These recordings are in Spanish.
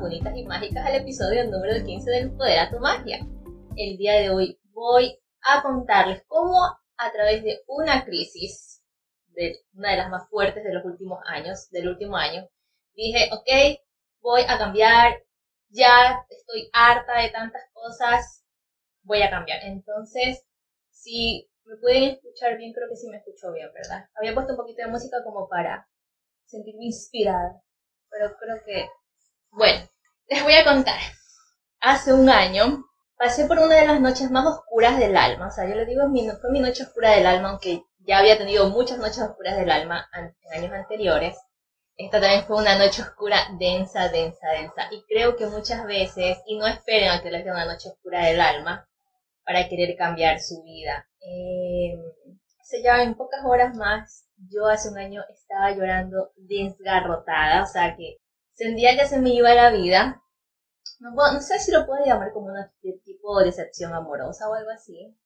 bonitas y mágicas al episodio número 15 del Poder a tu Magia. El día de hoy voy a contarles cómo a través de una crisis, de una de las más fuertes de los últimos años, del último año, dije, ok, voy a cambiar, ya estoy harta de tantas cosas, voy a cambiar. Entonces, si me pueden escuchar bien, creo que sí me escucho bien, ¿verdad? Había puesto un poquito de música como para sentirme inspirada, pero creo que, bueno, les voy a contar. Hace un año pasé por una de las noches más oscuras del alma, o sea, yo le digo, fue mi noche oscura del alma, aunque ya había tenido muchas noches oscuras del alma en años anteriores. Esta también fue una noche oscura densa, densa, densa. Y creo que muchas veces, y no esperen a que les dé una noche oscura del alma para querer cambiar su vida. Eh, se ya en pocas horas más, yo hace un año estaba llorando desgarrotada, o sea que sentía que se me iba la vida. No, sé si lo puedo llamar como una tipo de decepción amorosa o algo así,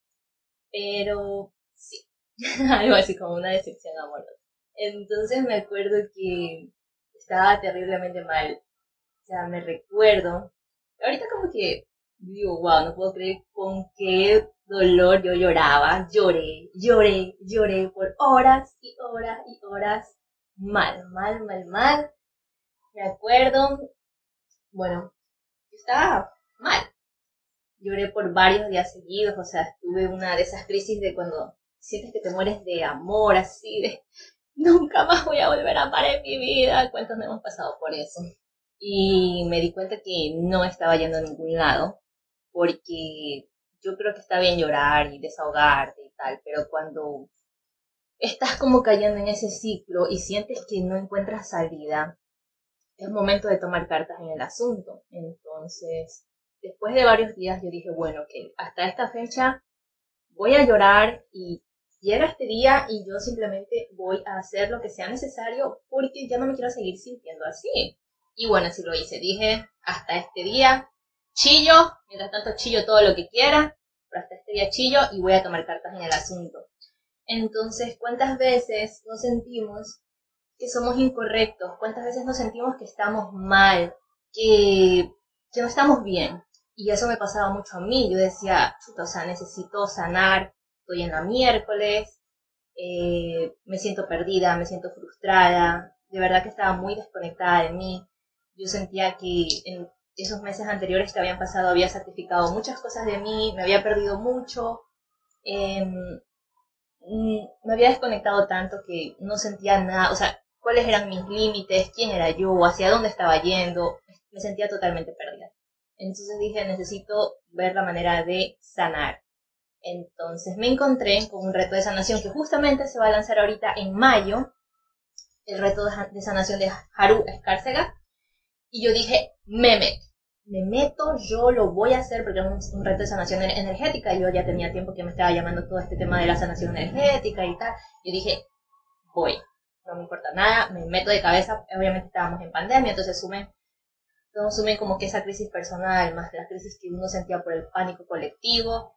pero sí, algo así como una decepción amorosa. Entonces me acuerdo que estaba terriblemente mal. O sea, me recuerdo. Ahorita como que digo, wow, no puedo creer con qué dolor yo lloraba. Lloré, lloré, lloré por horas y horas y horas. Mal, mal, mal, mal. Me acuerdo, bueno, estaba mal. Lloré por varios días seguidos, o sea, tuve una de esas crisis de cuando sientes que te mueres de amor, así de nunca más voy a volver a amar en mi vida. ¿Cuántos no hemos pasado por eso? Y me di cuenta que no estaba yendo a ningún lado, porque yo creo que está bien llorar y desahogarte y tal, pero cuando estás como cayendo en ese ciclo y sientes que no encuentras salida, es momento de tomar cartas en el asunto. Entonces, después de varios días yo dije, bueno, que hasta esta fecha voy a llorar y llega este día y yo simplemente voy a hacer lo que sea necesario porque ya no me quiero seguir sintiendo así. Y bueno, así lo hice. Dije, hasta este día chillo, mientras tanto chillo todo lo que quiera, pero hasta este día chillo y voy a tomar cartas en el asunto. Entonces, ¿cuántas veces nos sentimos que somos incorrectos? ¿Cuántas veces nos sentimos que estamos mal? Que, que no estamos bien. Y eso me pasaba mucho a mí. Yo decía, o sea, necesito sanar, estoy en la miércoles, eh, me siento perdida, me siento frustrada, de verdad que estaba muy desconectada de mí. Yo sentía que en esos meses anteriores que habían pasado había sacrificado muchas cosas de mí, me había perdido mucho, mm, me había desconectado tanto que no sentía nada, o sea, cuáles eran mis límites, quién era yo, hacia dónde estaba yendo, me sentía totalmente perdida. Entonces dije, necesito ver la manera de sanar. Entonces me encontré con un reto de sanación que justamente se va a lanzar ahorita en mayo, el reto de sanación de Haru Escárcega. Y yo dije, me meto, me meto, yo lo voy a hacer porque es un, reto de sanación energética. Yo ya tenía tiempo que me estaba llamando todo este tema de la sanación energética y tal. Yo dije, voy, no me importa nada, me meto de cabeza. Obviamente estábamos en pandemia, entonces sumen, sumen como que esa crisis personal, más la crisis que uno sentía por el pánico colectivo,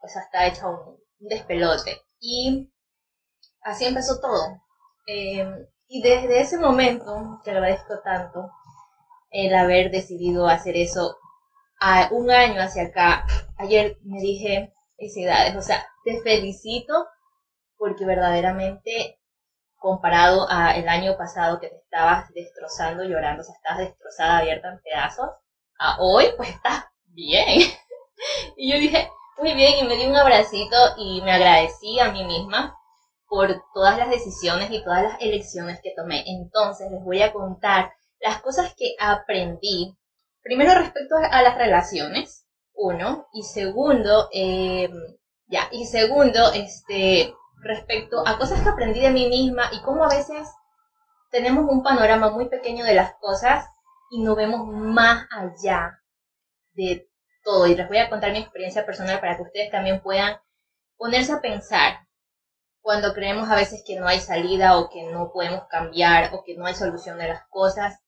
pues hasta hecha un, despelote. Y así empezó todo. Em, y desde ese momento, te agradezco tanto el haber decidido hacer eso a un año hacia acá. Ayer me dije felicidades, o sea, te felicito porque verdaderamente comparado a el año pasado que te estabas destrozando, llorando, o sea, estabas destrozada, abierta en pedazos, a hoy pues estás bien. y yo dije, muy bien y me di un abracito y me agradecí a mí misma por todas las decisiones y todas las elecciones que tomé. Entonces les voy a contar las cosas que aprendí. Primero respecto a las relaciones, uno, y segundo, em, ya, y segundo, este, respecto a cosas que aprendí de mí misma y cómo a veces tenemos un panorama muy pequeño de las cosas y no vemos más allá de todo. Y les voy a contar mi experiencia personal para que ustedes también puedan ponerse a pensar cuando creemos a veces que no hay salida o que no podemos cambiar o que no hay solución de las cosas.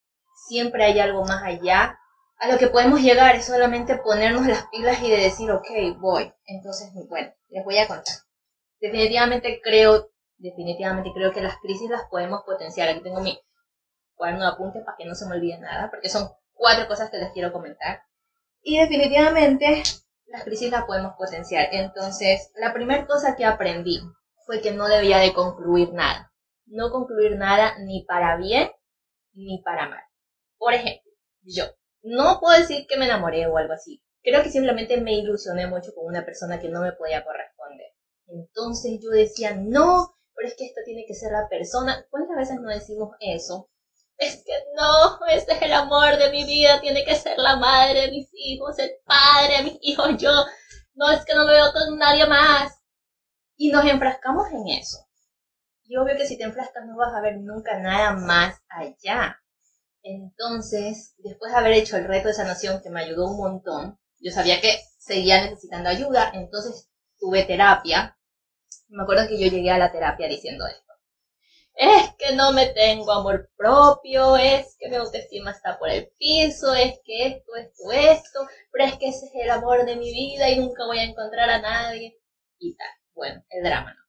Siempre hay algo más allá. A lo que podemos llegar es solamente ponernos las pilas y de decir, ok, voy. Entonces, bueno, les voy a contar. Definitivamente creo, definitivamente creo que las crisis las podemos potenciar. Aquí tengo mi cuaderno de apuntes para que no se me olvide nada, porque son cuatro cosas que les quiero comentar. Y definitivamente las crisis las podemos potenciar. Entonces, la primera cosa que aprendí fue que no debía de concluir nada. No concluir nada ni para bien ni para mal. Por ejemplo, yo no puedo decir que me enamoré o algo así. Creo que simplemente me ilusioné mucho con una persona que no me podía corresponder. Entonces yo decía, no, pero es que esta tiene que ser la persona. ¿Cuántas veces no decimos eso? Es que no, este es el amor de mi vida, tiene que ser la madre de mis hijos, el padre de mis hijos, yo. No, es que no me veo con nadie más. Y nos enfrascamos en eso. Y obvio que si te enfrascas no vas a ver nunca nada más allá. Entonces, después de haber hecho el reto de sanación que me ayudó un montón, yo sabía que seguía necesitando ayuda, entonces tuve terapia. Me acuerdo que yo llegué a la terapia diciendo esto. Es que no me tengo amor propio, es que mi autoestima está por el piso, es que esto, esto, esto, pero es que ese es el amor de mi vida y nunca voy a encontrar a nadie. Y tal. Bueno, el drama, ¿no?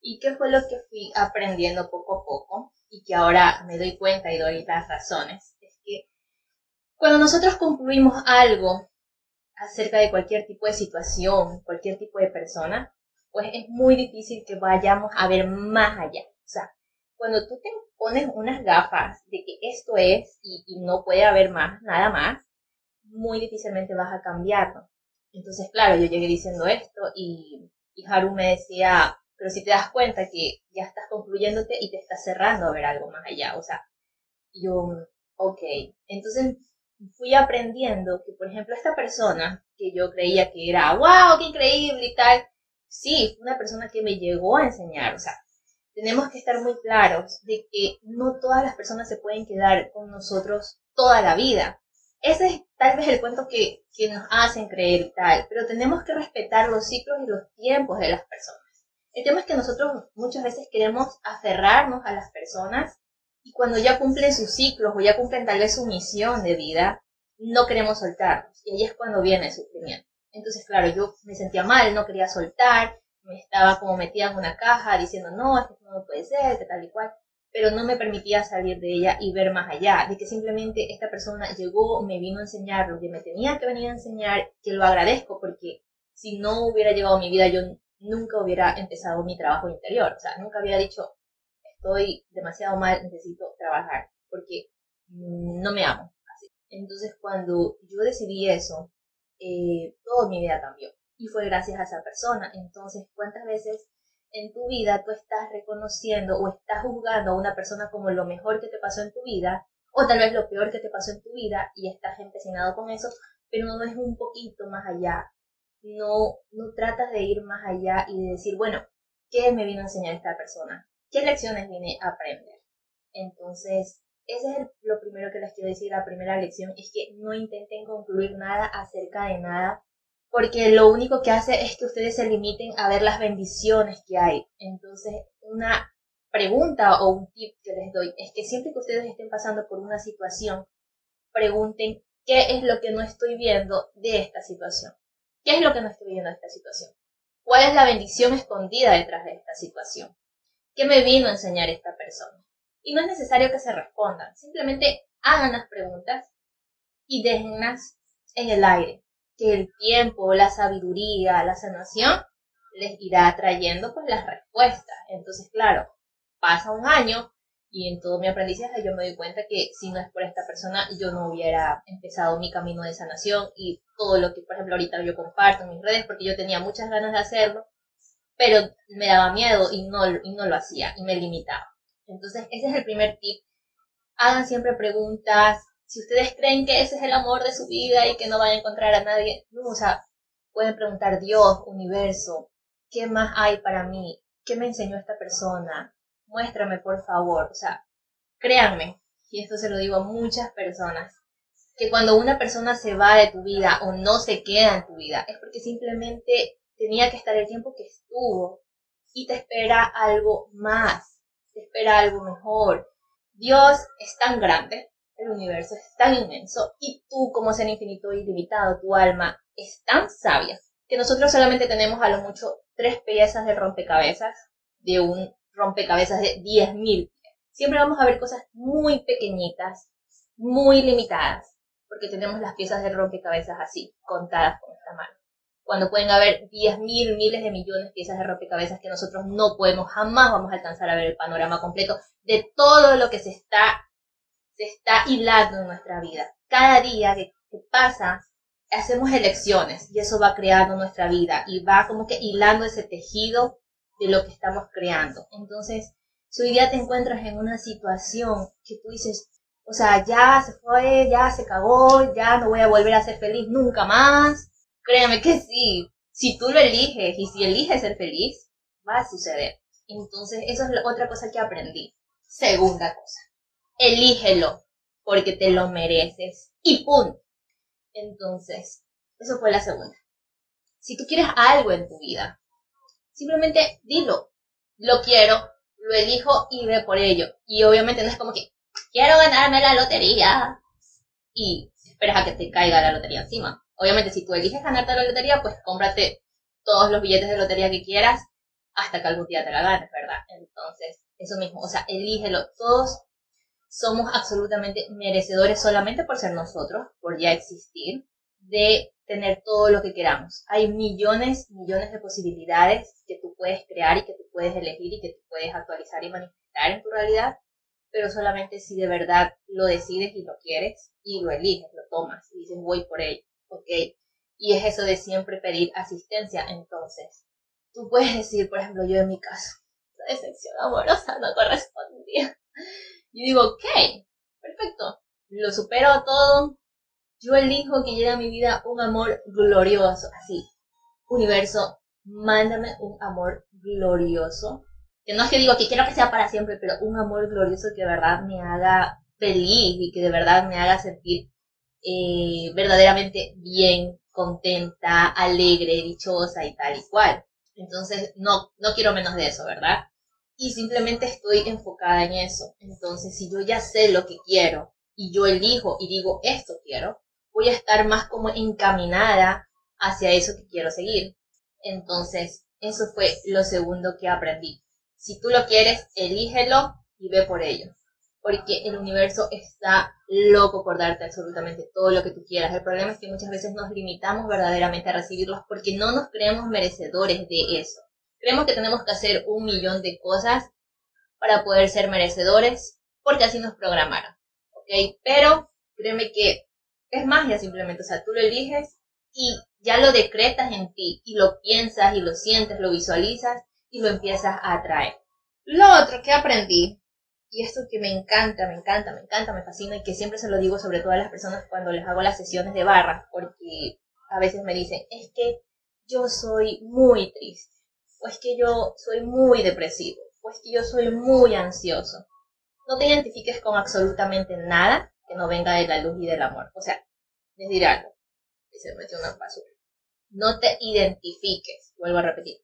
¿Y qué fue lo que fui aprendiendo poco a poco? Y que ahora me doy cuenta y doy las razones. Es que cuando nosotros concluimos algo acerca de cualquier tipo de situación, cualquier tipo de persona, pues es muy difícil que vayamos a ver más allá. O sea, cuando tú te pones unas gafas de que esto es y, no puede haber más, nada más, muy difícilmente vas a cambiarlo. Entonces, claro, yo llegué diciendo esto y, y Haru me decía, pero si te das cuenta que ya estás concluyéndote y te estás cerrando a ver algo más allá, o sea, yo, ok, entonces fui aprendiendo que, por ejemplo, esta persona que yo creía que era, wow, qué increíble y tal, sí, fue una persona que me llegó a enseñar, o sea, tenemos que estar muy claros de que no todas las personas se pueden quedar con nosotros toda la vida. Ese es tal vez el cuento que, que nos hacen creer tal, pero tenemos que respetar los ciclos y los tiempos de las personas. El tema es que nosotros muchas veces queremos aferrarnos a las personas y cuando ya cumplen sus ciclos o ya cumplen tal vez su misión de vida, no queremos soltarlos. Y ahí es cuando viene el sufrimiento. Entonces, claro, yo me sentía mal, no quería soltar, me estaba como metida en una caja diciendo, no, esto no puede ser, que tal y cual, pero no me permitía salir de ella y ver más allá, de que simplemente esta persona llegó, me vino a enseñar lo que me tenía que venir a enseñar, que lo agradezco porque si no hubiera llegado a mi vida yo nunca hubiera empezado mi trabajo interior. O sea, nunca había dicho, estoy demasiado mal, necesito trabajar, porque no me amo. Entonces, cuando yo decidí eso, eh, toda mi vida cambió. Y fue gracias a esa persona. Entonces, ¿cuántas veces en tu vida tú estás reconociendo o estás juzgando a una persona como lo mejor que te pasó en tu vida, o tal vez lo peor que te pasó en tu vida, y estás empecinado con eso, pero no es un poquito más allá no, no tratas de ir más allá y de decir, bueno, ¿qué me vino a enseñar esta persona? ¿Qué lecciones vine a aprender? Entonces, ese es lo primero que les quiero decir. La primera lección es que no intenten concluir nada acerca de nada, porque lo único que hace es que ustedes se limiten a ver las bendiciones que hay. Entonces, una pregunta o un tip que les doy es que siempre que ustedes estén pasando por una situación, pregunten qué es lo que no estoy viendo de esta situación. ¿Qué es lo que no estoy viendo en esta situación? ¿Cuál es la bendición escondida detrás de esta situación? ¿Qué me vino a enseñar esta persona? Y no es necesario que se respondan, simplemente hagan las preguntas y déjenlas en el aire, que el tiempo, la sabiduría, la sanación les irá trayendo pues las respuestas. Entonces, claro, pasa un año y en todo mi aprendizaje yo me doy cuenta que si no es por esta persona, yo no hubiera empezado mi camino de sanación y todo lo que, por ejemplo, ahorita yo comparto en mis redes, porque yo tenía muchas ganas de hacerlo, pero me daba miedo y no, y no lo hacía y me limitaba. Entonces, ese es el primer tip. Hagan siempre preguntas. Si ustedes creen que ese es el amor de su vida y que no van a encontrar a nadie, no, o sea, pueden preguntar Dios, universo, ¿qué más hay para mí? ¿Qué me enseñó esta persona? muéstrame por favor. O sea, créanme, y esto se lo digo a muchas personas, que cuando una persona se va de tu vida o no se queda en tu vida, es porque simplemente tenía que estar el tiempo que estuvo y te espera algo más, espera algo mejor. Dios es tan grande, el universo es tan inmenso y tú como ser infinito y ilimitado, tu alma es tan sabia que nosotros solamente tenemos a lo mucho tres piezas de rompecabezas de un rompecabezas de 10.000. siempre vamos a ver cosas muy pequeñitas, muy limitadas, porque tenemos las piezas de rompecabezas así, contadas con esta mano. Cuando pueden haber 10.000, mil, miles de millones de piezas de rompecabezas que nosotros no podemos, jamás vamos a alcanzar a ver el panorama completo de todo lo que se está, se está hilando en nuestra vida. Cada día que, que pasa, hacemos elecciones y eso va creando nuestra vida y va como que hilando ese tejido de lo que estamos creando. Entonces, si hoy día te encuentras en una situación que tú dices, o sea, ya se fue, ya se cagó, ya no voy a volver a ser feliz nunca más, créeme que sí, si tú lo eliges y si eliges ser feliz, va a suceder. Entonces, eso es otra cosa que aprendí. Segunda cosa, elígelo porque te lo mereces y punto. Entonces, eso fue la segunda. Si tú quieres algo en tu vida, simplemente dilo. Lo quiero, lo elijo y ve por ello. Y obviamente no es como que quiero ganarme la lotería y esperas a que te caiga la lotería encima. Obviamente si tú eliges ganarte la lotería, pues cómprate todos los billetes de lotería que quieras hasta que algún día te la ganes, ¿verdad? Entonces, eso mismo, o sea, elígelo. Todos somos absolutamente merecedores solamente por ser nosotros, por ya existir, de tener todo lo que queramos. Hay millones, millones de posibilidades que tú puedes crear y que tú puedes elegir y que tú puedes actualizar y manifestar en tu realidad, pero solamente si de verdad lo decides y lo quieres y lo eliges, lo tomas y dices voy por ello, ¿ok? Y es eso de siempre pedir asistencia. Entonces, tú puedes decir, por ejemplo, yo en mi caso, la decepción amorosa no correspondía y digo, ok, perfecto, lo supero todo. Yo elijo que llegue a mi vida un amor glorioso, así. Universo, mándame un amor glorioso. Que no es que digo que quiero que sea para siempre, pero un amor glorioso que de verdad me haga feliz y que de verdad me haga sentir eh, verdaderamente bien, contenta, alegre, dichosa y tal y cual. Entonces, no, no quiero menos de eso, ¿verdad? y simplemente estoy enfocada en eso. Entonces, si yo ya sé lo que quiero y yo elijo y digo esto quiero, voy a estar más como encaminada hacia eso que quiero seguir. Entonces, eso fue lo segundo que aprendí. Si tú lo quieres, elígelo y ve por ello. Porque el universo está loco por darte absolutamente todo lo que tú quieras. El problema es que muchas veces nos limitamos verdaderamente a recibirlos porque no nos creemos merecedores de eso. Creemos que tenemos que hacer un millón de cosas para poder ser merecedores, porque así nos programaron, ¿ok? Pero créeme que es magia simplemente, o sea, tú lo eliges y ya lo decretas en ti y lo piensas y lo sientes, lo visualizas y lo empiezas a atraer. Lo otro que aprendí, y esto que me encanta, me encanta, me encanta, me fascina y que siempre se lo digo sobre todo a las personas cuando les hago las sesiones de barra, porque a veces me dicen, es que yo soy muy triste o es que yo soy muy depresivo, o es que yo soy muy ansioso. No te identifiques con absolutamente nada que no venga de la luz y del amor. O sea, decir algo. Y se metió una basura. No te identifiques, vuelvo a repetir,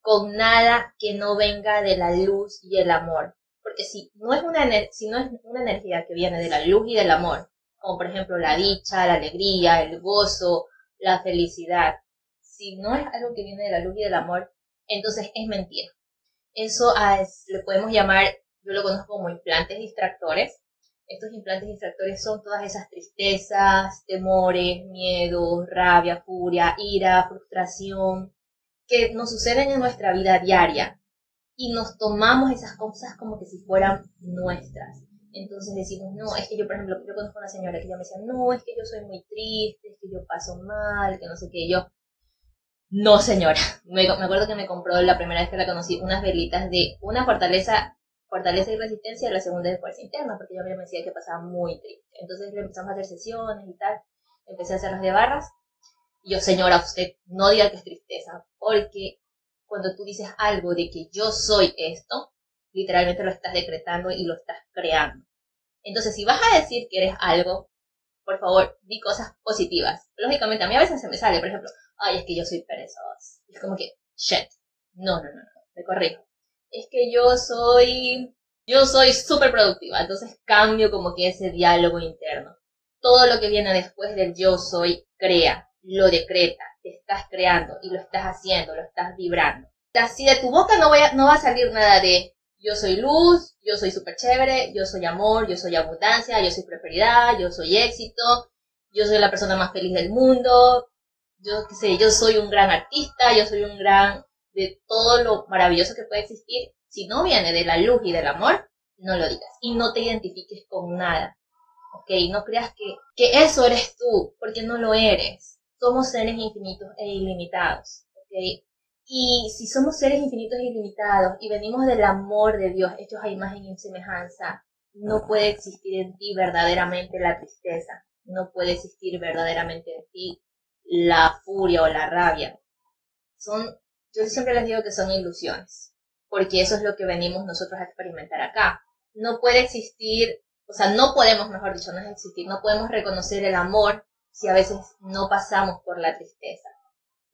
con nada que no venga de la luz y el amor. Porque si no es una, si no es una energía que viene de la luz y del amor, como por ejemplo la dicha, la alegría, el gozo, la felicidad, si no es algo que viene de la luz y del amor, entonces es mentira. Eso le podemos llamar, yo lo conozco como implantes distractores. Estos implantes distractores son todas esas tristezas, temores, miedos, rabia, furia, ira, frustración, que nos suceden en nuestra vida diaria y nos tomamos esas cosas como que si fueran nuestras. Entonces decimos, no, es que yo, por ejemplo, yo conozco a una señora que ya me decía, no, es que yo soy muy triste, es que yo paso mal, que no sé qué, yo, no, señora. Me, acuerdo que me compró la primera vez que la conocí unas velitas de una fortaleza, fortaleza y resistencia, y la segunda de fuerza interna, porque yo me decía que pasaba muy triste. Entonces le empezamos a hacer sesiones y tal. Empecé a hacer las de barras. Y yo, señora, usted no diga que es tristeza, porque cuando tú dices algo de que yo soy esto, literalmente lo estás decretando y lo estás creando. Entonces, si vas a decir que eres algo, por favor, di cosas positivas. Lógicamente, a mí a veces se me sale, por ejemplo, ay, es que yo soy perezosa. Es como que, shit. No, no, no, no, me corrijo. Es que yo soy, yo soy súper productiva, entonces cambio como que ese diálogo interno. Todo lo que viene después del yo soy, crea, lo decreta, te estás creando y lo estás haciendo, lo estás vibrando. Así de tu boca no, no va a salir nada de yo soy luz, yo soy súper chévere, yo soy amor, yo soy abundancia, yo soy prosperidad, yo soy éxito, yo soy la persona más feliz del mundo, yo qué sé, yo soy un gran artista, yo soy un gran de todo lo maravilloso que puede existir. Si no viene de la luz y del amor, no lo digas y no te identifiques con nada. ¿Ok? No creas que, que eso eres tú, porque no lo eres. Somos seres infinitos e ilimitados. ¿Ok? Y si somos seres infinitos e ilimitados y venimos del amor de Dios, hechos a imagen y semejanza, no puede existir en ti verdaderamente la tristeza, no puede existir verdaderamente en ti la furia o la rabia. Son, yo siempre les digo que son ilusiones, porque eso es lo que venimos nosotros a experimentar acá. No puede existir, o sea, no podemos, mejor dicho, no existir, no podemos reconocer el amor si a veces no pasamos por la tristeza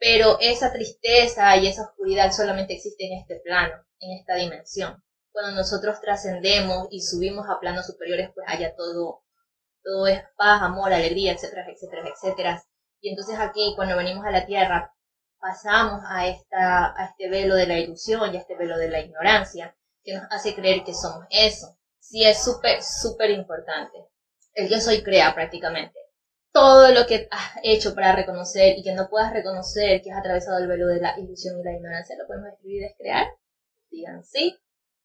pero esa tristeza y esa oscuridad solamente existe en este plano, en esta dimensión. Cuando nosotros trascendemos y subimos a planos superiores, pues haya todo, todo es paz, amor, alegría, etcétera, etcétera, etcétera. Y entonces aquí, cuando venimos a la tierra, pasamos a, esta, a este velo de la ilusión y a este velo de la ignorancia, que nos hace creer que somos eso. Sí, es súper, súper importante. El yo soy crea prácticamente todo lo que has hecho para reconocer y que no puedas reconocer que has atravesado el velo de la ilusión y la ignorancia, lo podemos escribir y descrear. Digan sí,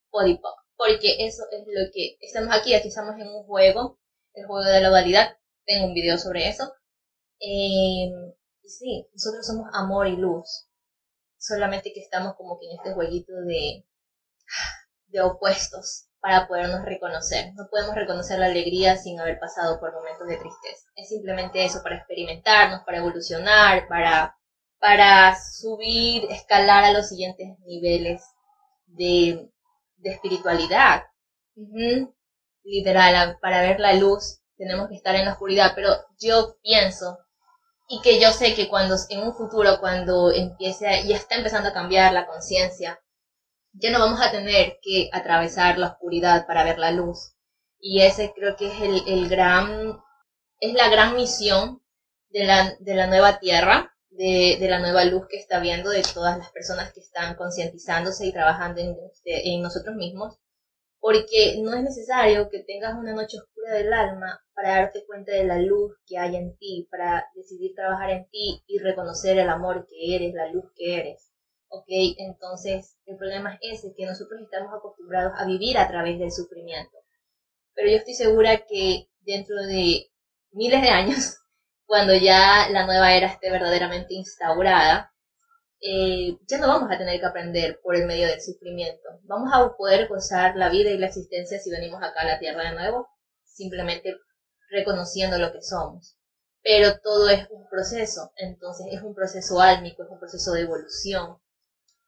podipoc. Porque eso es lo que estamos aquí, aquí estamos en un juego, el juego de la dualidad. Tengo un video sobre eso. Eh, y sí, nosotros somos amor y luz. Solamente que estamos como que en este jueguito de, de opuestos para podernos reconocer. No podemos reconocer la alegría sin haber pasado por momentos de tristeza. Es simplemente eso, para experimentarnos, para evolucionar, para, para subir, escalar a los siguientes niveles de, de espiritualidad. Literal, para ver la luz tenemos que estar en la oscuridad, pero yo pienso y que yo sé que cuando en un futuro, cuando empiece, y está empezando a cambiar la conciencia, ya no vamos a tener que atravesar la oscuridad para ver la luz. Y ese creo que es el, el gran, es la gran misión de la, de la nueva tierra, de, de, la nueva luz que está viendo, de todas las personas que están concientizándose y trabajando en, este, en nosotros mismos, porque no es necesario que tengas una noche oscura del alma para darte cuenta de la luz que hay en ti, para decidir trabajar en ti y reconocer el amor que eres, la luz que eres. ¿Ok? Entonces, el problema es ese, que nosotros estamos acostumbrados a vivir a través del sufrimiento. Pero yo estoy segura que dentro de miles de años, cuando ya la nueva era esté verdaderamente instaurada, eh, ya no vamos a tener que aprender por el medio del sufrimiento. Vamos a poder gozar la vida y la existencia si venimos acá a la Tierra de nuevo, simplemente reconociendo lo que somos. Pero todo es un proceso, entonces es un proceso álmico, es un proceso de evolución.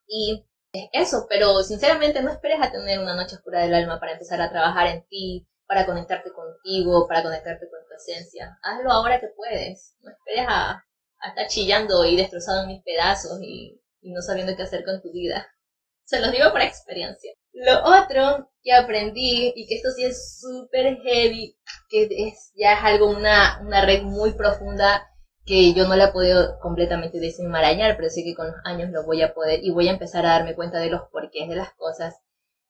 Y es eso, pero sinceramente no esperes a tener una noche oscura del alma para empezar a trabajar en ti, para conectarte contigo, para conectarte con tu esencia. Hazlo ahora que puedes. No esperes a, estar chillando y destrozado en mil pedazos y, no sabiendo qué hacer con tu vida. Se los digo por experiencia. Lo otro que aprendí, y que esto sí es súper heavy, que es, ya es algo, una, una red muy profunda, que yo no la he podido completamente desenmarañar, pero sé que con los años lo voy a poder y voy a empezar a darme cuenta de los porqués de las cosas,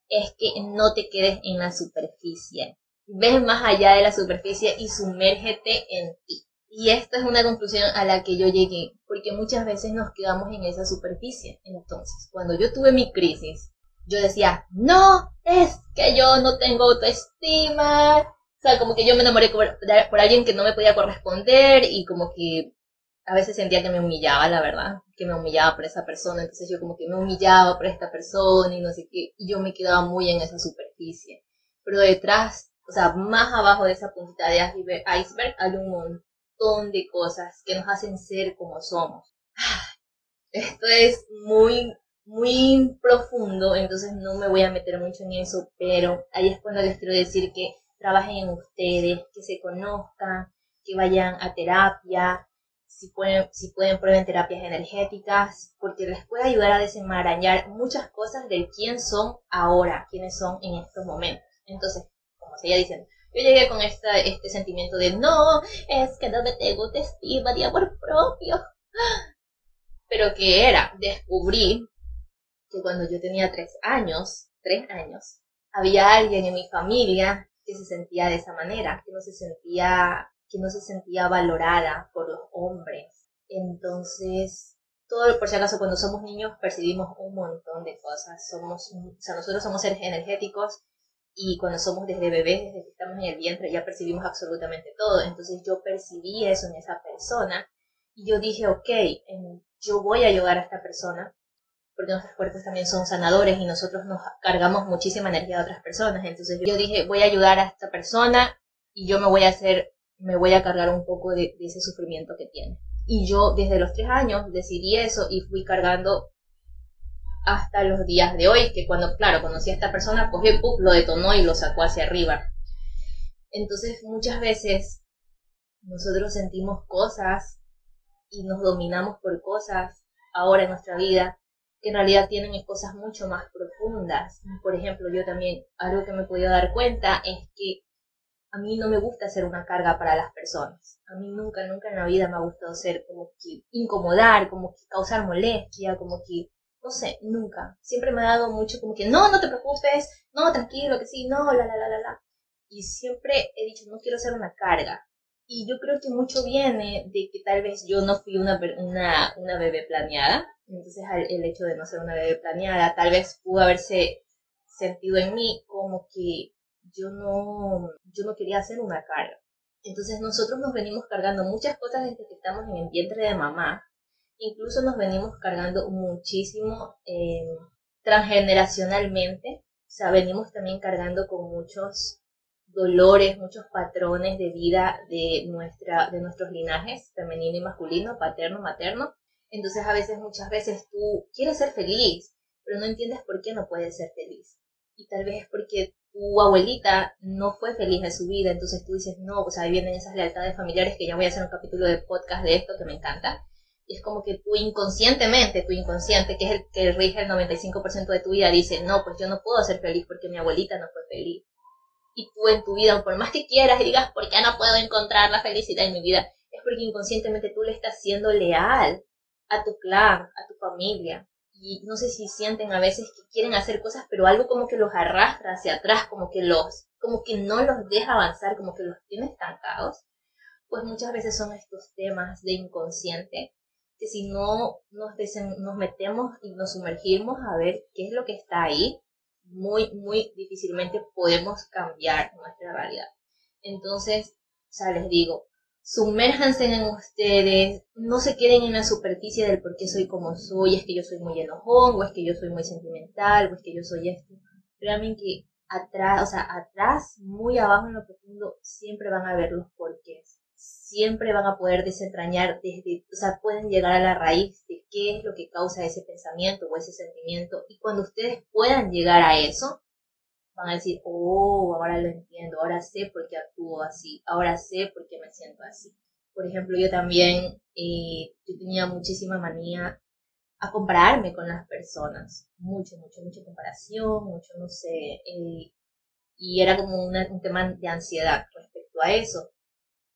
es que no te quedes en la superficie. Ves más allá de la superficie y sumérgete en ti. Y esta es una conclusión a la que yo llegué, porque muchas veces nos quedamos en esa superficie. Entonces, cuando yo tuve mi crisis, yo decía, no, es que yo no tengo autoestima, sea, como que yo me enamoré por, por, alguien que no me podía corresponder y como que a veces sentía que me humillaba, la verdad, que me humillaba por esa persona, entonces yo como que me humillaba por esta persona y no sé qué, y yo me quedaba muy en esa superficie. Pero detrás, o sea, más abajo de esa puntita de iceberg hay un montón de cosas que nos hacen ser como somos. Esto es muy, muy profundo, entonces no me voy a meter mucho en eso, pero ahí es cuando les quiero decir que trabajen en ustedes, que se conozcan, que vayan a terapia, si pueden, si pueden prueben terapias energéticas, porque les puede ayudar a desenmarañar muchas cosas de quién son ahora, quiénes son en estos momentos. Entonces, como se ya diciendo, yo llegué con esta, este sentimiento de no, es que no me tengo autoestima de amor propio. Pero que era, descubrí que cuando yo tenía tres años, tres años, había alguien en mi familia que se sentía de esa manera, que no se sentía, que no se sentía valorada por los hombres. Entonces, todo, por si acaso, cuando somos niños percibimos un montón de cosas. Somos, o sea, nosotros somos seres energéticos y cuando somos desde bebés, desde que estamos en el vientre, ya percibimos absolutamente todo. Entonces yo percibí eso en esa persona y yo dije, ok, yo voy a ayudar a esta persona porque nuestros cuerpos también son sanadores y nosotros nos cargamos muchísima energía de otras personas. Entonces yo dije, voy a ayudar a esta persona y yo me voy a hacer, me voy a cargar un poco de, ese sufrimiento que tiene. Y yo desde los tres años decidí eso y fui cargando hasta los días de hoy, que cuando, claro, conocí a esta persona, cogió y lo detonó y lo sacó hacia arriba. Entonces muchas veces nosotros sentimos cosas y nos dominamos por cosas ahora en nuestra vida que en realidad tienen cosas mucho más profundas. Por ejemplo, yo también, algo que me he podido dar cuenta es que a mí no me gusta ser una carga para las personas. A mí nunca, nunca en la vida me ha gustado ser como que incomodar, como que causar molestia, como que, no sé, nunca. Siempre me ha dado mucho como que, no, no te preocupes, no, tranquilo, que sí, no, la, la, la, la, la. Y siempre he dicho, no quiero ser una carga. Y yo creo que mucho viene de que tal vez yo no fui una, una, una bebé planeada. Entonces el hecho de no ser una bebé planeada tal vez pudo haberse sentido en mí como que yo no, yo no quería hacer una carga. Entonces nosotros nos venimos cargando muchas cosas desde que estamos en el vientre de mamá. Incluso nos venimos cargando muchísimo eh, transgeneracionalmente. O sea, venimos también cargando con muchos dolores, muchos patrones de vida de, nuestra, de nuestros linajes, femenino y masculino, paterno, materno. Entonces a veces, muchas veces tú quieres ser feliz, pero no entiendes por qué no puedes ser feliz. Y tal vez es porque tu abuelita no fue feliz en su vida, entonces tú dices, no, pues ahí vienen esas lealtades familiares que ya voy a hacer un capítulo de podcast de esto que me encanta. Y es como que tú inconscientemente, tu inconsciente, que es el que rige el 95% de tu vida, dice, no, pues yo no puedo ser feliz porque mi abuelita no fue feliz y tú en tu vida, por más que quieras y digas, ¿por qué no puedo encontrar la felicidad en mi vida? Es porque inconscientemente tú le estás siendo leal a tu clan, a tu familia. Y no sé si sienten a veces que quieren hacer cosas, pero algo como que los arrastra hacia atrás, como que los, como que no los deja avanzar, como que los tiene estancados. Pues muchas veces son estos temas de inconsciente que si no nos, nos metemos y nos sumergimos a ver qué es lo que está ahí, muy, muy difícilmente podemos cambiar nuestra realidad. Entonces, o sea, les digo, sumérjanse en ustedes, no se queden en la superficie del por qué soy como soy, es que yo soy muy enojón, o es que yo soy muy sentimental, o es que yo soy esto. Realmente que atrás, o sea, atrás, muy abajo en lo profundo, siempre van a ver los porqués siempre van a poder desentrañar desde, o sea, pueden llegar a la raíz de qué es lo que causa ese pensamiento o ese sentimiento. Y cuando ustedes puedan llegar a eso, van a decir, oh, ahora lo entiendo, ahora sé por qué actúo así, ahora sé por qué me siento así. Por ejemplo, yo también, eh, yo tenía muchísima manía a compararme con las personas, mucho, mucho, mucha comparación, mucho, no sé, eh, y era como un tema de ansiedad respecto a eso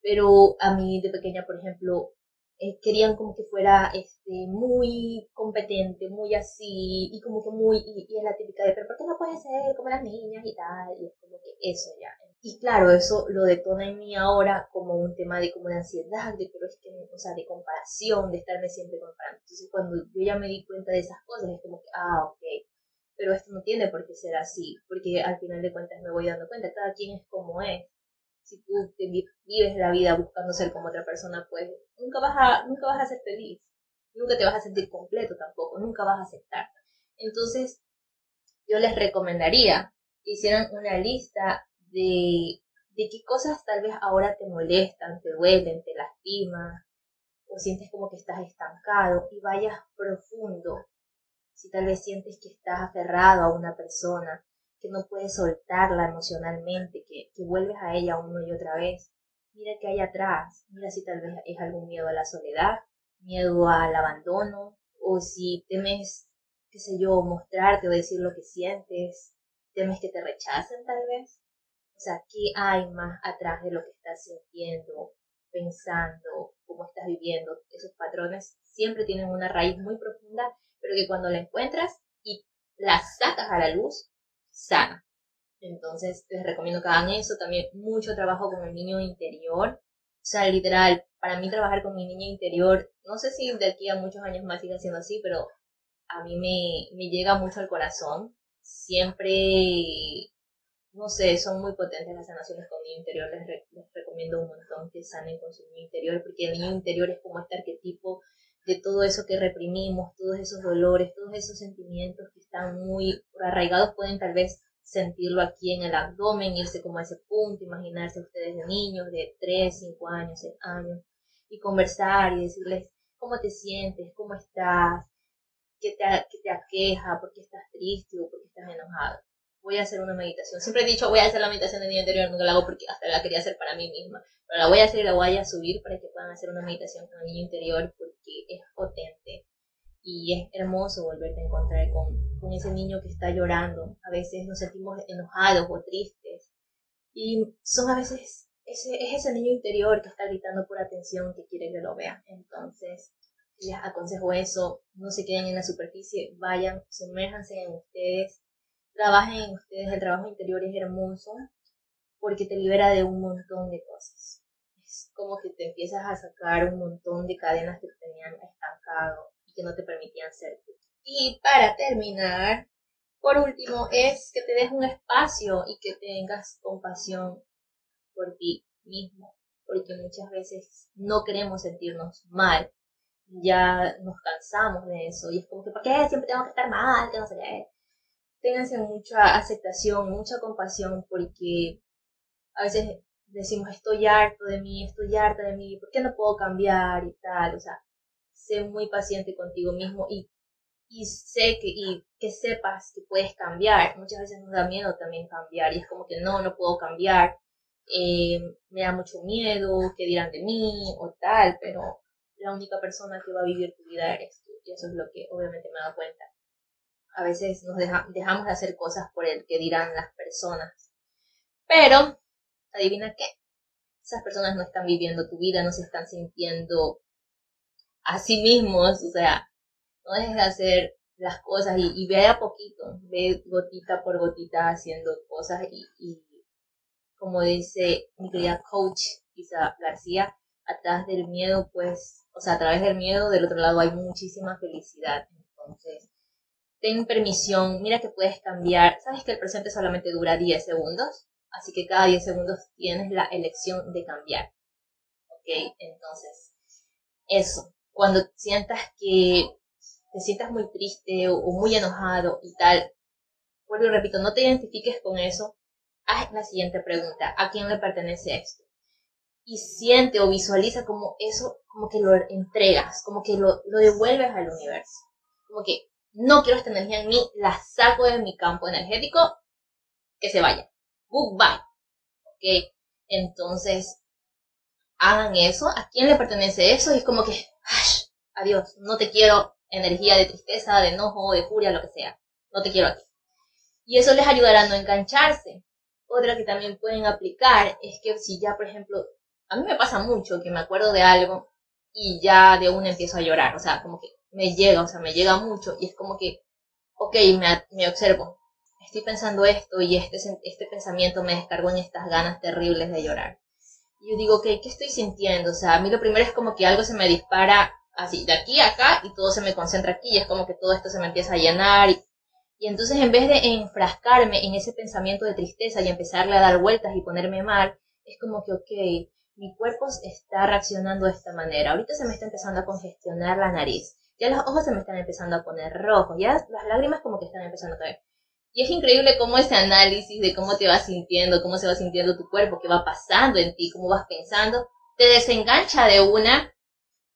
pero a mí de pequeña, por ejemplo, eh, querían como que fuera este, muy competente, muy así, y como que muy, y, es la típica de, pero ¿por qué no puede ser como las niñas y tal? Y es como que eso ya. Y claro, eso lo detona en mí ahora como un tema de como de ansiedad, de, pero es que, o sea, de comparación, de estarme siempre comparando. Entonces cuando yo ya me di cuenta de esas cosas, es como que, ah, ok, pero esto no tiene por qué ser así, porque al final de cuentas me voy dando cuenta, cada quien es como es si tú te vives la vida buscando ser como otra persona, pues nunca vas a, nunca vas a ser feliz, nunca te vas a sentir completo tampoco, nunca vas a aceptar. Entonces, yo les recomendaría que hicieran una lista de, de qué cosas tal vez ahora te molestan, te duelen, te lastiman, o sientes como que estás estancado y vayas profundo. Si tal vez sientes que estás aferrado a una persona, que no puedes soltarla emocionalmente, que, que vuelves a ella una y otra vez. Mira qué hay atrás, mira si tal vez es algún miedo a la soledad, miedo al abandono, o si temes, qué sé yo, mostrarte o decir lo que sientes, temes que te rechacen tal vez. O sea, ¿qué hay más atrás de lo que estás sintiendo, pensando, cómo estás viviendo? Esos patrones siempre tienen una raíz muy profunda, pero que cuando la encuentras y la sacas a la luz, sana. Entonces, les recomiendo que hagan eso. También mucho trabajo con el niño interior. O sea, literal, para mí trabajar con mi niño interior, no sé si de aquí a muchos años más siga siendo así, pero a mí me, me llega mucho al corazón. Siempre, no sé, son muy potentes las sanaciones con niño interior. Les, les recomiendo un montón que sanen con su niño interior, porque el niño interior es como este arquetipo de todo eso que reprimimos, todos esos dolores, todos esos sentimientos que están muy arraigados, pueden tal vez sentirlo aquí en el abdomen, irse como a ese punto, imaginarse ustedes de niños de 3, 5 años, 6 años, y conversar y decirles cómo te sientes, cómo estás, qué te, qué te aqueja, por qué estás triste o por qué estás enojado. Voy a hacer una meditación. Siempre he dicho voy a hacer la meditación del niño interior, nunca la hago porque hasta la quería hacer para mí misma, pero la voy a hacer y la voy a subir para que puedan hacer una meditación con el niño interior es potente y es hermoso volverte a encontrar con, con ese niño que está llorando. A veces nos sentimos enojados o tristes y son a veces ese, es ese niño interior que está gritando por atención que quiere que lo vea. Entonces, les aconsejo eso, no se queden en la superficie, vayan, sumérjanse en ustedes, trabajen en ustedes, el trabajo interior es hermoso porque te libera de un montón de cosas. Como que te empiezas a sacar un montón de cadenas que te tenían estancado que no te permitían ser tú. Y para terminar, por último, es que te des un espacio y que tengas compasión por ti mismo, porque muchas veces no queremos sentirnos mal, ya nos cansamos de eso y es como que, ¿por qué siempre tengo que estar mal? Que no sé qué. Ténganse mucha aceptación, mucha compasión, porque a veces decimos, estoy harto de mí, estoy harta de mí, ¿por qué no puedo cambiar y tal? O sea, sé muy paciente contigo mismo y, y sé que, y que sepas que puedes cambiar. Muchas veces nos da miedo también cambiar y es como que no, no puedo cambiar. Eh, me da mucho miedo, que dirán de mí o tal, pero la única persona que va a vivir tu vida eres tú y eso es lo que obviamente me da cuenta. A veces nos dejamos de hacer cosas por el que dirán las personas. Pero, adivina qué, esas personas no están viviendo tu vida, no se están sintiendo a sí mismos, o sea, no dejes de hacer las cosas y, y ve a poquito, ve gotita por gotita haciendo cosas y, como dice mi querida coach Isa García, atrás del miedo, pues, o sea, a través del miedo, del otro lado hay muchísima felicidad. Entonces, ten permisión, mira que puedes cambiar. Sabes que el presente solamente dura 10 segundos, así que cada 10 segundos tienes la elección de cambiar. ¿Ok? Entonces, eso cuando sientas que te sientas muy triste o, muy enojado y tal, vuelvo y repito, no te identifiques con eso, haz la siguiente pregunta, ¿a quién le pertenece esto? Y siente o visualiza como eso, como que lo entregas, como que lo, lo devuelves al universo. Como que no quiero esta energía en mí, la saco de mi campo energético, que se vaya. Goodbye. ¿Ok? Entonces, hagan eso. ¿A quién le pertenece eso? Y es como que adiós, no te quiero energía de tristeza, de enojo, de furia, lo que sea. No te quiero aquí. Y eso les ayudará a no engancharse. Otra que también pueden aplicar es que si ya, por ejemplo, a mí me pasa mucho que me acuerdo de algo y ya de una empiezo a llorar, o sea, como que me llega, o sea, me llega mucho y es como que, ok, me, me observo, estoy pensando esto y este, este pensamiento me descargó en estas ganas terribles de llorar. Y yo digo, ok, ¿qué estoy sintiendo? O sea, a mí lo primero es como que algo se me dispara así, de aquí a acá, y todo se me concentra aquí, y es como que todo esto se me empieza a llenar. Y, y entonces en vez de enfrascarme en ese pensamiento de tristeza y empezarle a dar vueltas y ponerme mal, es como que, ok, mi cuerpo está reaccionando de esta manera. Ahorita se me está empezando a congestionar la nariz. Ya los ojos se me están empezando a poner rojos. Ya las lágrimas como que están empezando a caer. Y es increíble cómo ese análisis de cómo te vas sintiendo, cómo se va sintiendo tu cuerpo, qué va pasando en ti, cómo vas pensando, te desengancha de una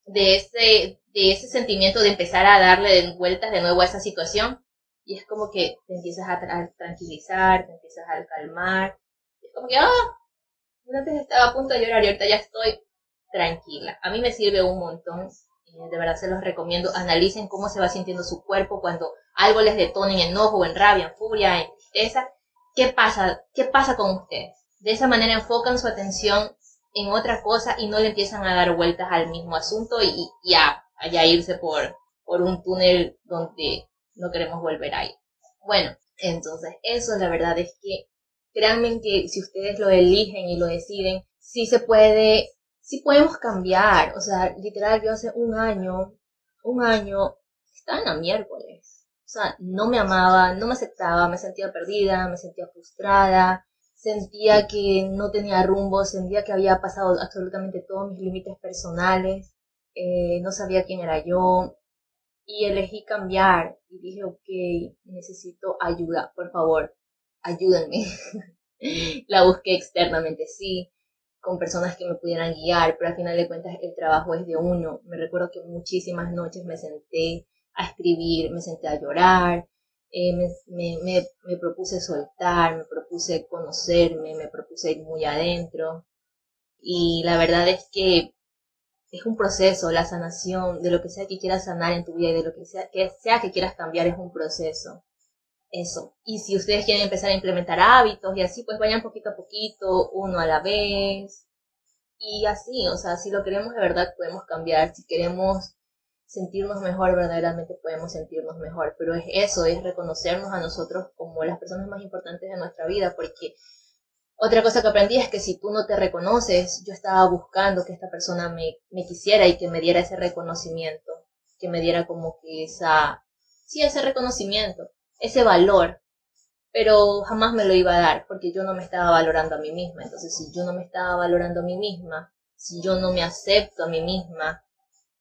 de ese, de ese sentimiento de empezar a darle vueltas de nuevo a esa situación. Y es como que te empiezas a, tranquilizar, te empiezas a calmar. Es como que, ah, antes estaba a punto de llorar y ahorita ya estoy tranquila. A mí me sirve un montón. De verdad se los recomiendo. Analicen cómo se va sintiendo su cuerpo cuando algo les detona en enojo, en rabia, en furia, en tristeza. ¿Qué pasa? ¿Qué pasa con ustedes? De esa manera enfocan su atención en otra cosa y no le empiezan a dar vueltas al mismo asunto y, ya a, irse por, por un túnel donde no queremos volver a ir. Bueno, Entonces, eso la verdad es que créanme que si ustedes lo eligen y lo deciden, sí se puede, sí podemos cambiar. O sea, literal, yo hace un año, un año, estaba en la miércoles. O sea, no me amaba, no me aceptaba, me sentía perdida, me sentía frustrada, sentía que no tenía rumbo, sentía que había pasado absolutamente todos mis límites personales, eh, no sabía quién era yo y elegí cambiar y dije, ok, necesito ayuda, por favor, ayúdenme. La busqué externamente, sí, con personas que me pudieran guiar, pero al final de cuentas el trabajo es de uno. Me recuerdo que muchísimas noches me senté a escribir, me senté a llorar, eh, me, me, me, propuse soltar, me propuse conocerme, me propuse ir muy adentro. Y la verdad es que es un proceso, la sanación, de lo que sea que quieras sanar en tu vida y de lo que sea que, sea que quieras cambiar es un proceso. Eso. Y si ustedes quieren empezar a implementar hábitos y así, pues vayan poquito a poquito, uno a la vez. Y así, o sea, si lo queremos de verdad podemos cambiar. Si queremos sentirnos mejor, verdaderamente podemos sentirnos mejor. Pero es eso, es reconocernos a nosotros como las personas más importantes de nuestra vida, porque otra cosa que aprendí es que si tú no te reconoces, yo estaba buscando que esta persona me, me quisiera y que me diera ese reconocimiento, que me diera como que esa, sí, ese reconocimiento, ese valor, pero jamás me lo iba a dar porque yo no me estaba valorando a mí misma. Entonces, si yo no me estaba valorando a mí misma, si yo no me acepto a mí misma,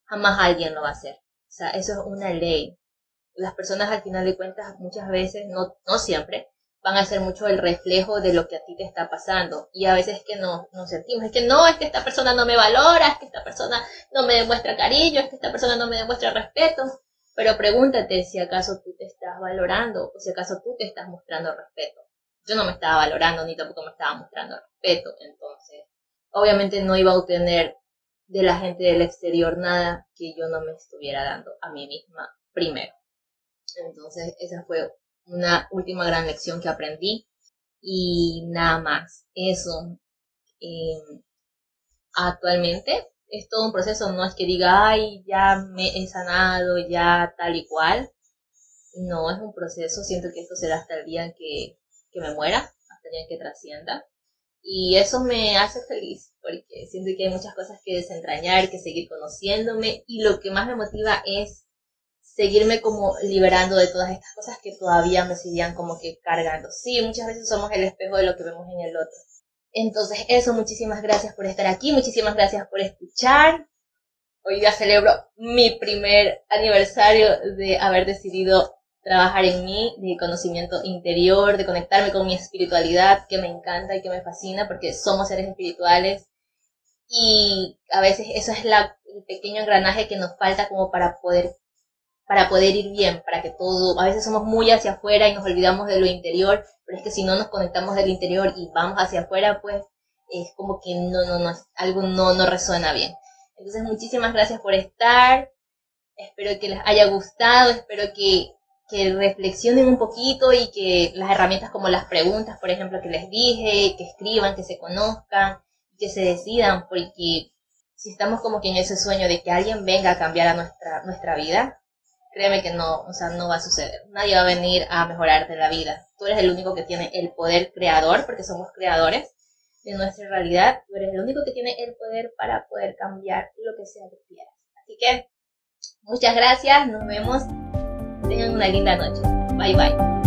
jamás alguien lo va a hacer. O sea, eso es una ley. Las personas al final de cuentas muchas veces, no, no siempre, van a ser mucho el reflejo de lo que a ti te está pasando. Y a veces que no, nos sentimos, es que no, es que esta persona no me valora, es que esta persona no me demuestra cariño, es que esta persona no me demuestra respeto. Pero pregúntate si acaso tú te estás valorando o si acaso tú te estás mostrando respeto. Yo no me estaba valorando ni tampoco me estaba mostrando respeto. Entonces, obviamente no iba a obtener de la gente del exterior nada que yo no me estuviera dando a mí misma primero. Entonces, esa fue una última gran lección que aprendí. Y nada más, eso. Em, actualmente es todo un proceso, no es que diga, ay, ya me he sanado, ya tal y cual. No, es un proceso, siento que esto será hasta el día en que, que me muera, hasta el día en que trascienda. Y eso me hace feliz, porque siento que hay muchas cosas que desentrañar, que seguir conociéndome, y lo que más me motiva es seguirme como liberando de todas estas cosas que todavía me seguían como que cargando. Sí, muchas veces somos el espejo de lo que vemos en el otro. Entonces, eso, muchísimas gracias por estar aquí, muchísimas gracias por escuchar. Hoy día celebro mi primer aniversario de haber decidido trabajar en mí, de conocimiento interior, de conectarme con mi espiritualidad, que me encanta y que me fascina porque somos seres espirituales y a veces eso es el pequeño engranaje que nos falta como para poder para poder ir bien, para que todo, a veces somos muy hacia afuera y nos olvidamos de lo interior, pero es que si no nos conectamos del interior y vamos hacia afuera, pues es como que no, no, no, algo no, no resuena bien. Entonces muchísimas gracias por estar, espero que les haya gustado, espero que que reflexionen un poquito y que las herramientas como las preguntas, por ejemplo, que les dije, que escriban, que se conozcan, que se decidan, porque si estamos como que en ese sueño de que alguien venga a cambiar a nuestra, nuestra vida, créeme que no, o sea, no va a suceder. Nadie va a venir a mejorarte la vida. Tú eres el único que tiene el poder creador, porque somos creadores de nuestra realidad. Tú eres el único que tiene el poder para poder cambiar lo que sea que quieras. Así que, muchas gracias, nos vemos Tengan una linda noche. Bye bye.